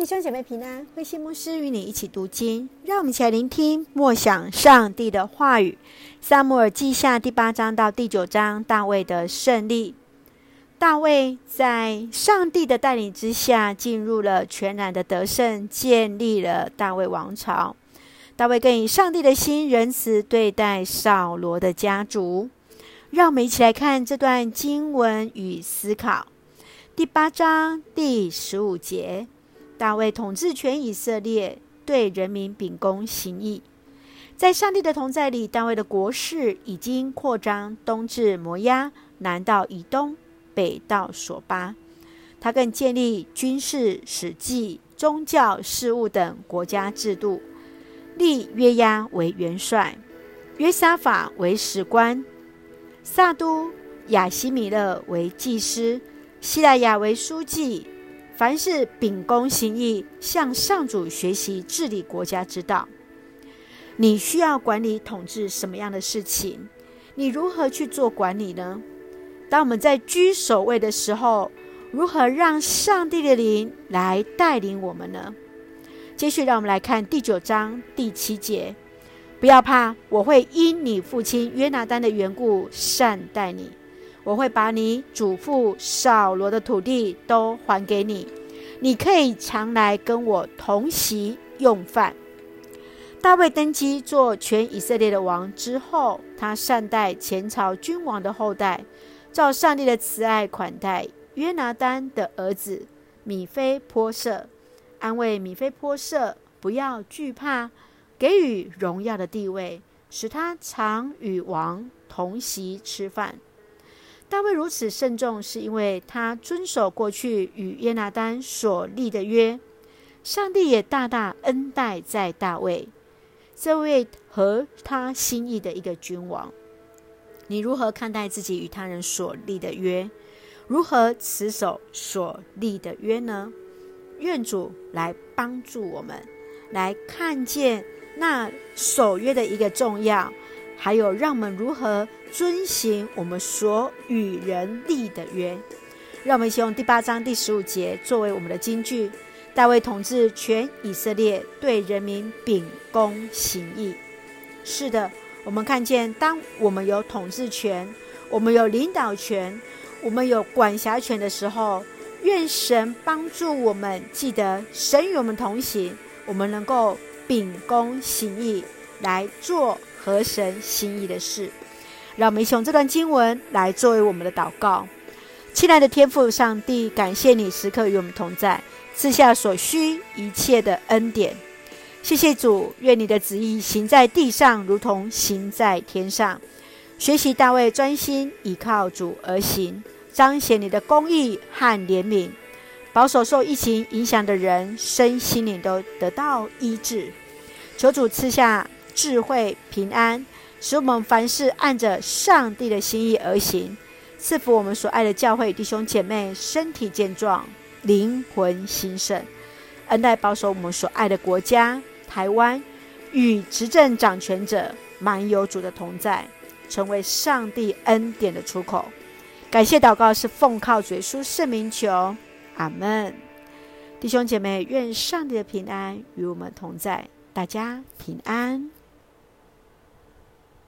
弟兄姐妹平安，慧馨牧师与你一起读经，让我们一起来聆听默想上帝的话语。撒母耳记下第八章到第九章，大卫的胜利。大卫在上帝的带领之下，进入了全然的得胜，建立了大卫王朝。大卫更以上帝的心仁慈对待扫罗的家族。让我们一起来看这段经文与思考。第八章第十五节。大卫统治全以色列，对人民秉公行义。在上帝的同在里，大卫的国势已经扩张，东至摩押，南到以东，北到索巴。他更建立军事、史记、宗教事务等国家制度，立约押为元帅，约沙法为史官，撒都亚希米勒为祭司，西莱亚为书记。凡是秉公行义，向上主学习治理国家之道。你需要管理统治什么样的事情？你如何去做管理呢？当我们在居首位的时候，如何让上帝的灵来带领我们呢？接续，让我们来看第九章第七节：不要怕，我会因你父亲约拿单的缘故善待你。我会把你祖父扫罗的土地都还给你，你可以常来跟我同席用饭。大卫登基做全以色列的王之后，他善待前朝君王的后代，照上帝的慈爱款待约拿单的儿子米非波设，安慰米非波设不要惧怕，给予荣耀的地位，使他常与王同席吃饭。大卫如此慎重，是因为他遵守过去与约拿丹所立的约。上帝也大大恩待在大卫这位合他心意的一个君王。你如何看待自己与他人所立的约？如何持守所立的约呢？愿主来帮助我们，来看见那守约的一个重要。还有，让我们如何遵行我们所与人立的约？让我们一起用第八章第十五节作为我们的金句。大卫统治全以色列，对人民秉公行义。是的，我们看见，当我们有统治权，我们有领导权，我们有管辖权的时候，愿神帮助我们，记得神与我们同行，我们能够秉公行义来做。合神心意的事，让我们用这段经文来作为我们的祷告。亲爱的天父上帝，感谢你时刻与我们同在，赐下所需一切的恩典。谢谢主，愿你的旨意行在地上，如同行在天上。学习大卫专心倚靠主而行，彰显你的公义和怜悯，保守受疫情影响的人身心灵都得到医治。求主赐下。智慧平安，使我们凡事按着上帝的心意而行，赐福我们所爱的教会弟兄姐妹身体健壮，灵魂兴盛，恩待保守我们所爱的国家台湾，与执政掌权者满有主的同在，成为上帝恩典的出口。感谢祷告是奉靠主耶稣圣名求，阿门。弟兄姐妹，愿上帝的平安与我们同在，大家平安。